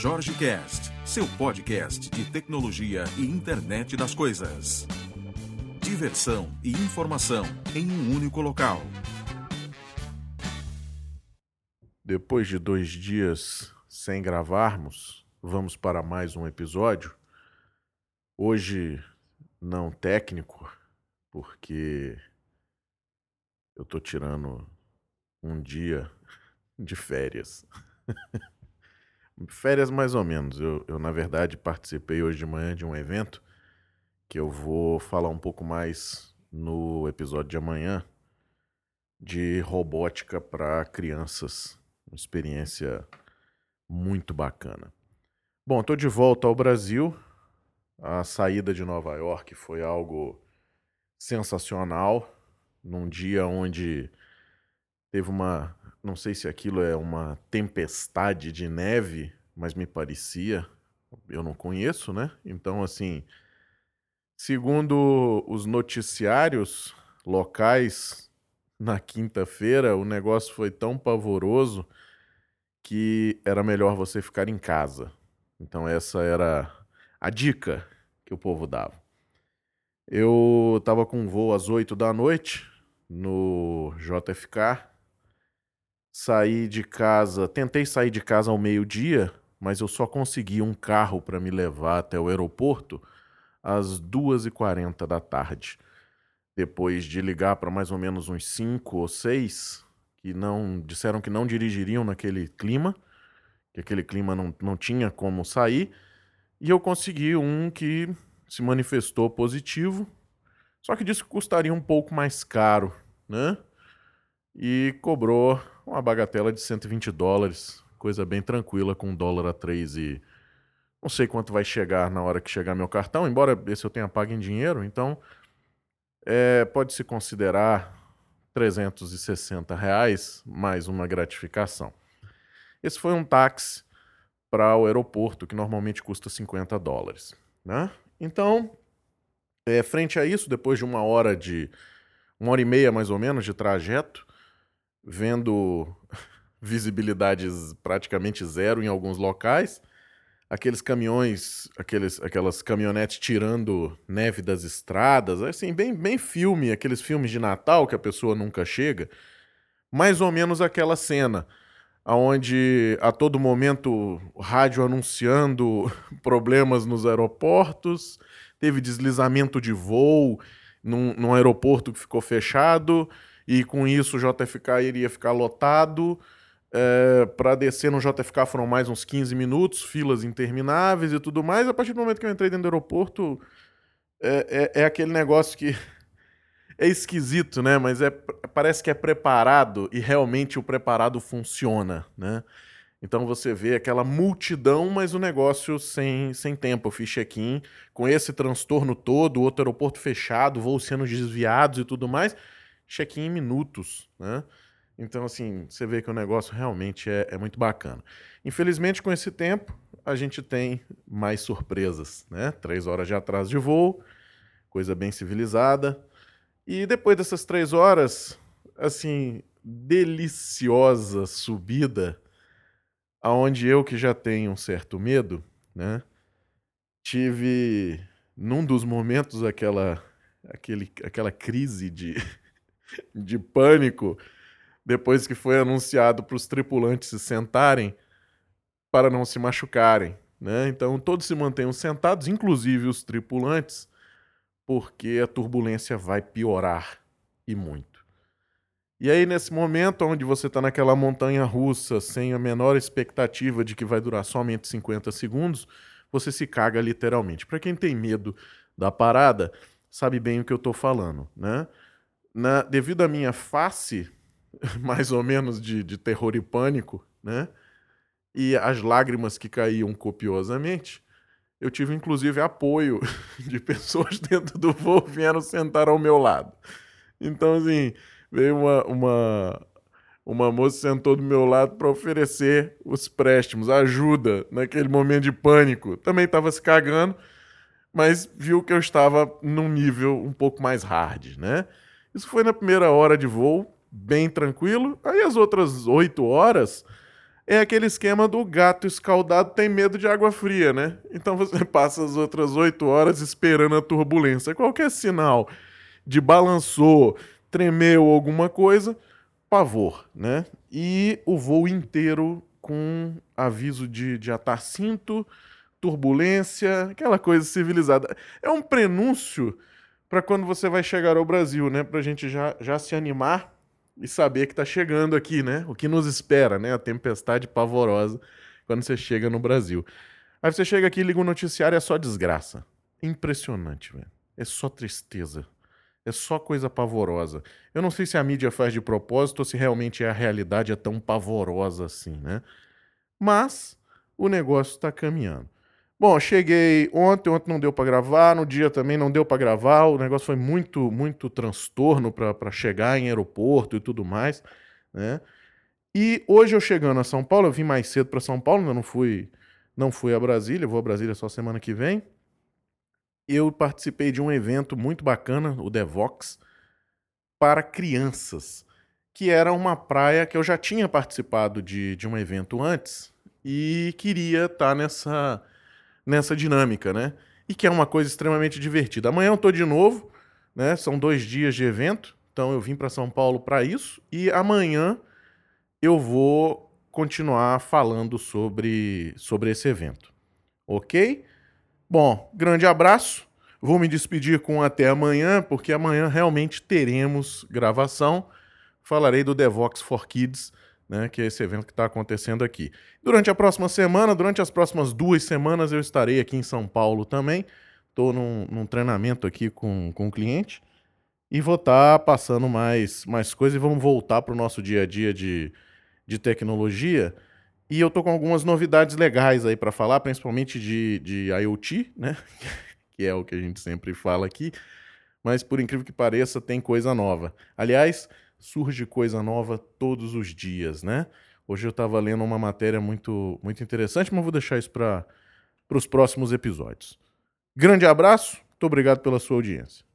Jorge Cast, seu podcast de tecnologia e internet das coisas. Diversão e informação em um único local. Depois de dois dias sem gravarmos, vamos para mais um episódio. Hoje, não técnico, porque eu tô tirando um dia de férias. férias mais ou menos. Eu, eu, na verdade, participei hoje de manhã de um evento que eu vou falar um pouco mais no episódio de amanhã de robótica para crianças. Uma experiência muito bacana. Bom, estou de volta ao Brasil. A saída de Nova York foi algo sensacional. Num dia onde teve uma não sei se aquilo é uma tempestade de neve, mas me parecia. Eu não conheço, né? Então, assim, segundo os noticiários locais, na quinta-feira, o negócio foi tão pavoroso que era melhor você ficar em casa. Então, essa era a dica que o povo dava. Eu estava com voo às 8 da noite no JFK saí de casa, tentei sair de casa ao meio-dia, mas eu só consegui um carro para me levar até o aeroporto às 2h40 da tarde. Depois de ligar para mais ou menos uns 5 ou 6 que não disseram que não dirigiriam naquele clima, que aquele clima não, não tinha como sair, e eu consegui um que se manifestou positivo, só que disse que custaria um pouco mais caro, né? E cobrou uma bagatela de 120 dólares, coisa bem tranquila, com um dólar a 3 e não sei quanto vai chegar na hora que chegar meu cartão, embora esse eu tenha pago em dinheiro, então é, pode-se considerar 360 reais mais uma gratificação. Esse foi um táxi para o aeroporto, que normalmente custa 50 dólares. Né? Então, é, frente a isso, depois de uma hora de. uma hora e meia mais ou menos de trajeto, vendo visibilidades praticamente zero em alguns locais, aqueles caminhões, aqueles, aquelas caminhonetes tirando neve das estradas, assim, bem, bem filme, aqueles filmes de Natal que a pessoa nunca chega, mais ou menos aquela cena onde a todo momento rádio anunciando problemas nos aeroportos, teve deslizamento de voo num, num aeroporto que ficou fechado, e com isso o JFK iria ficar lotado. É, para descer no JFK foram mais uns 15 minutos, filas intermináveis e tudo mais. A partir do momento que eu entrei dentro do aeroporto, é, é, é aquele negócio que é esquisito, né? Mas é, parece que é preparado e realmente o preparado funciona, né? Então você vê aquela multidão, mas o negócio sem, sem tempo. Eu fiz check-in com esse transtorno todo, outro aeroporto fechado, voos sendo desviados e tudo mais check-in em minutos, né? Então, assim, você vê que o negócio realmente é, é, muito bacana. Infelizmente, com esse tempo, a gente tem mais surpresas, né? Três horas de atraso de voo, coisa bem civilizada. E depois dessas três horas, assim, deliciosa subida, aonde eu que já tenho um certo medo, né? Tive, num dos momentos, aquela, aquele, aquela crise de de pânico depois que foi anunciado para os tripulantes se sentarem para não se machucarem. Né? Então todos se mantenham sentados, inclusive os tripulantes, porque a turbulência vai piorar e muito. E aí, nesse momento onde você está naquela montanha russa sem a menor expectativa de que vai durar somente 50 segundos, você se caga literalmente. Para quem tem medo da parada, sabe bem o que eu estou falando, né? Na, devido à minha face, mais ou menos de, de terror e pânico, né? E as lágrimas que caíam copiosamente, eu tive inclusive apoio de pessoas dentro do voo vieram sentar ao meu lado. Então, assim, veio uma, uma, uma moça sentou do meu lado para oferecer os préstimos, ajuda naquele momento de pânico. Também estava se cagando, mas viu que eu estava num nível um pouco mais hard, né? Isso foi na primeira hora de voo, bem tranquilo. Aí as outras oito horas, é aquele esquema do gato escaldado tem medo de água fria, né? Então você passa as outras oito horas esperando a turbulência. Qualquer sinal de balançou, tremeu alguma coisa, pavor, né? E o voo inteiro com aviso de, de atar cinto, turbulência, aquela coisa civilizada. É um prenúncio para quando você vai chegar ao Brasil, né? Para a gente já, já se animar e saber que está chegando aqui, né? O que nos espera, né? A tempestade pavorosa quando você chega no Brasil. Aí você chega aqui, liga o noticiário é só desgraça. Impressionante, velho. É só tristeza. É só coisa pavorosa. Eu não sei se a mídia faz de propósito ou se realmente a realidade é tão pavorosa assim, né? Mas o negócio está caminhando. Bom, cheguei ontem, ontem não deu para gravar, no dia também não deu para gravar, o negócio foi muito, muito transtorno para chegar em aeroporto e tudo mais, né? E hoje eu chegando a São Paulo, eu vim mais cedo para São Paulo, ainda não fui, não fui a Brasília, vou a Brasília só semana que vem. Eu participei de um evento muito bacana, o Devox, para crianças, que era uma praia que eu já tinha participado de, de um evento antes e queria estar tá nessa nessa dinâmica, né? E que é uma coisa extremamente divertida. Amanhã eu tô de novo, né? São dois dias de evento, então eu vim para São Paulo para isso e amanhã eu vou continuar falando sobre, sobre esse evento. Ok? Bom, grande abraço. Vou me despedir com até amanhã, porque amanhã realmente teremos gravação. Falarei do Devox for Kids né, que é esse evento que está acontecendo aqui. Durante a próxima semana, durante as próximas duas semanas, eu estarei aqui em São Paulo também. Estou num, num, treinamento aqui com, com cliente e vou estar tá passando mais, mais coisas e vamos voltar para o nosso dia a dia de, de tecnologia. E eu tô com algumas novidades legais aí para falar, principalmente de, de IoT, né? que é o que a gente sempre fala aqui. Mas por incrível que pareça, tem coisa nova. Aliás, surge coisa nova todos os dias, né? Hoje eu estava lendo uma matéria muito, muito interessante, mas vou deixar isso para os próximos episódios. Grande abraço, muito obrigado pela sua audiência.